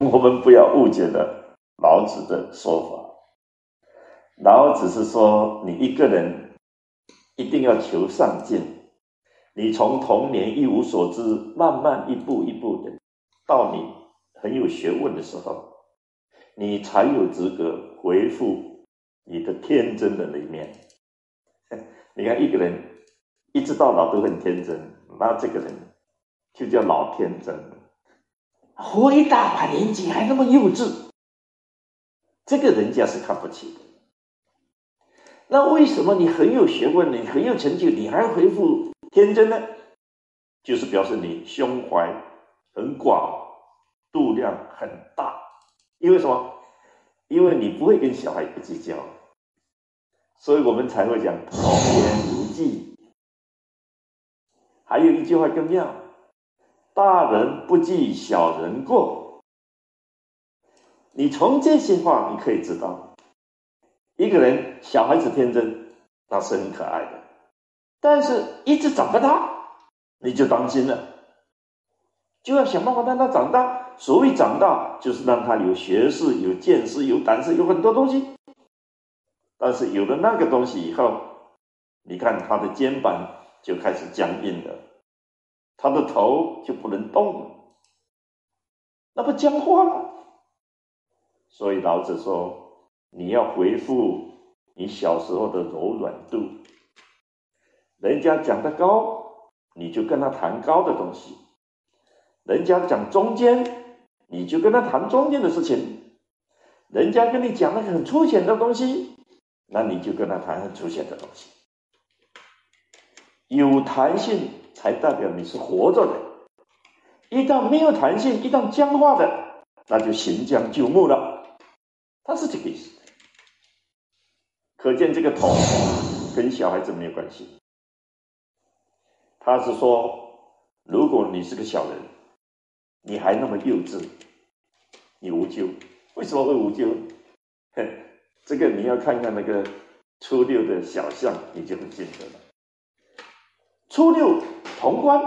我们不要误解了老子的说法。老子是说，你一个人一定要求上进，你从童年一无所知，慢慢一步一步的，到你很有学问的时候，你才有资格回复你的天真的那一面。你看，一个人一直到老都很天真，那这个人就叫老天真，活一大把年纪还那么幼稚，这个人家是看不起的。那为什么你很有学问，你很有成就，你还回复天真呢？就是表示你胸怀很广，度量很大。因为什么？因为你不会跟小孩子计较，所以我们才会讲童言无忌。还有一句话更妙：大人不计小人过。你从这些话你可以知道。一个人小孩子天真，那是很可爱的，但是一直长不大，你就当心了，就要想办法让他长大。所谓长大，就是让他有学识、有见识、有胆识，有很多东西。但是有了那个东西以后，你看他的肩膀就开始僵硬了，他的头就不能动了，那不僵化了。所以老子说。你要回复你小时候的柔软度，人家讲的高，你就跟他谈高的东西；人家讲中间，你就跟他谈中间的事情；人家跟你讲那个很粗浅的东西，那你就跟他谈很粗浅的东西。有弹性才代表你是活着的，一旦没有弹性，一旦僵化的，那就行将就木了。他是这个意思。可见这个头跟小孩子没有关系。他是说，如果你是个小人，你还那么幼稚，你无救。为什么会无救？这个你要看看那个初六的小象，你就很清楚了。初六潼关，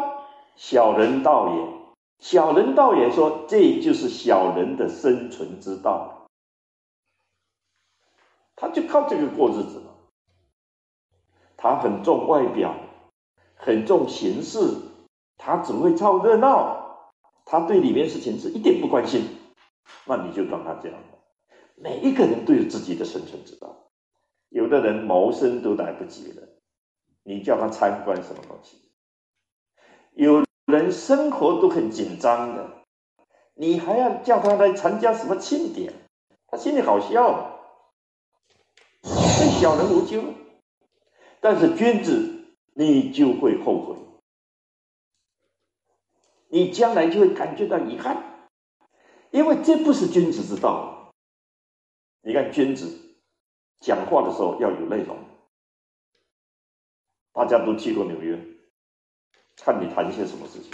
小人道也。小人道也说，这就是小人的生存之道。他就靠这个过日子了。他很重外表，很重形式，他只会凑热闹，他对里面事情是一点不关心。那你就当他这样每一个人都有自己的生存之道，有的人谋生都来不及了，你叫他参观什么东西？有人生活都很紧张的，你还要叫他来参加什么庆典？他心里好笑。小人无咎，但是君子你就会后悔，你将来就会感觉到遗憾，因为这不是君子之道。你看君子讲话的时候要有内容，大家都去过纽约，看你谈一些什么事情，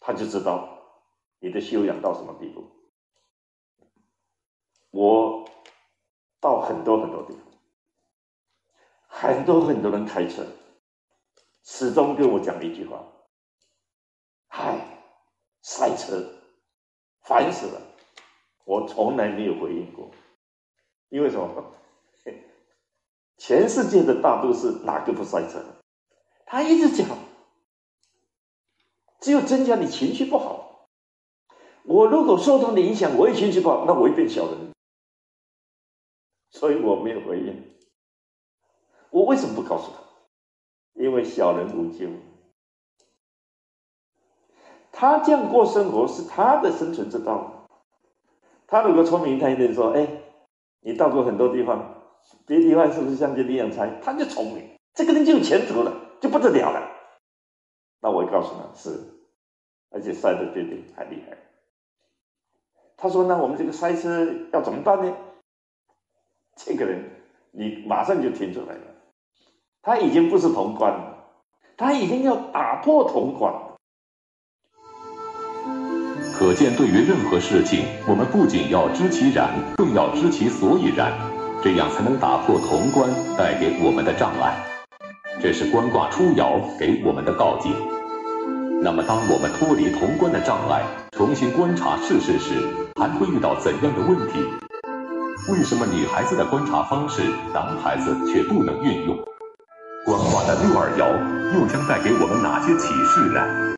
他就知道你的修养到什么地步。我。到很多很多地方，很多很多人开车，始终跟我讲一句话：“嗨，塞车，烦死了！”我从来没有回应过，因为什么？全世界的大都市哪个不塞车？他一直讲，只有增加你情绪不好。我如果受他的影响，我也情绪不好，那我会变小人。所以我没有回应。我为什么不告诉他？因为小人无救。他这样过生活是他的生存之道。他如果聪明，他一定说：“哎，你到过很多地方，别的地方是不是像这里一样差？”他就聪明，这个人就有前途了，就不得了了。那我告诉他是，而且塞的对对还厉害。他说：“那我们这个塞车要怎么办呢？”这个人，你马上就听出来了，他已经不是潼关了，他已经要打破潼关了。可见，对于任何事情，我们不仅要知其然，更要知其所以然，这样才能打破潼关带给我们的障碍。这是观卦初爻给我们的告诫。那么，当我们脱离潼关的障碍，重新观察世事时，还会遇到怎样的问题？为什么女孩子的观察方式，男孩子却不能运用？观卦的六二爻又将带给我们哪些启示呢？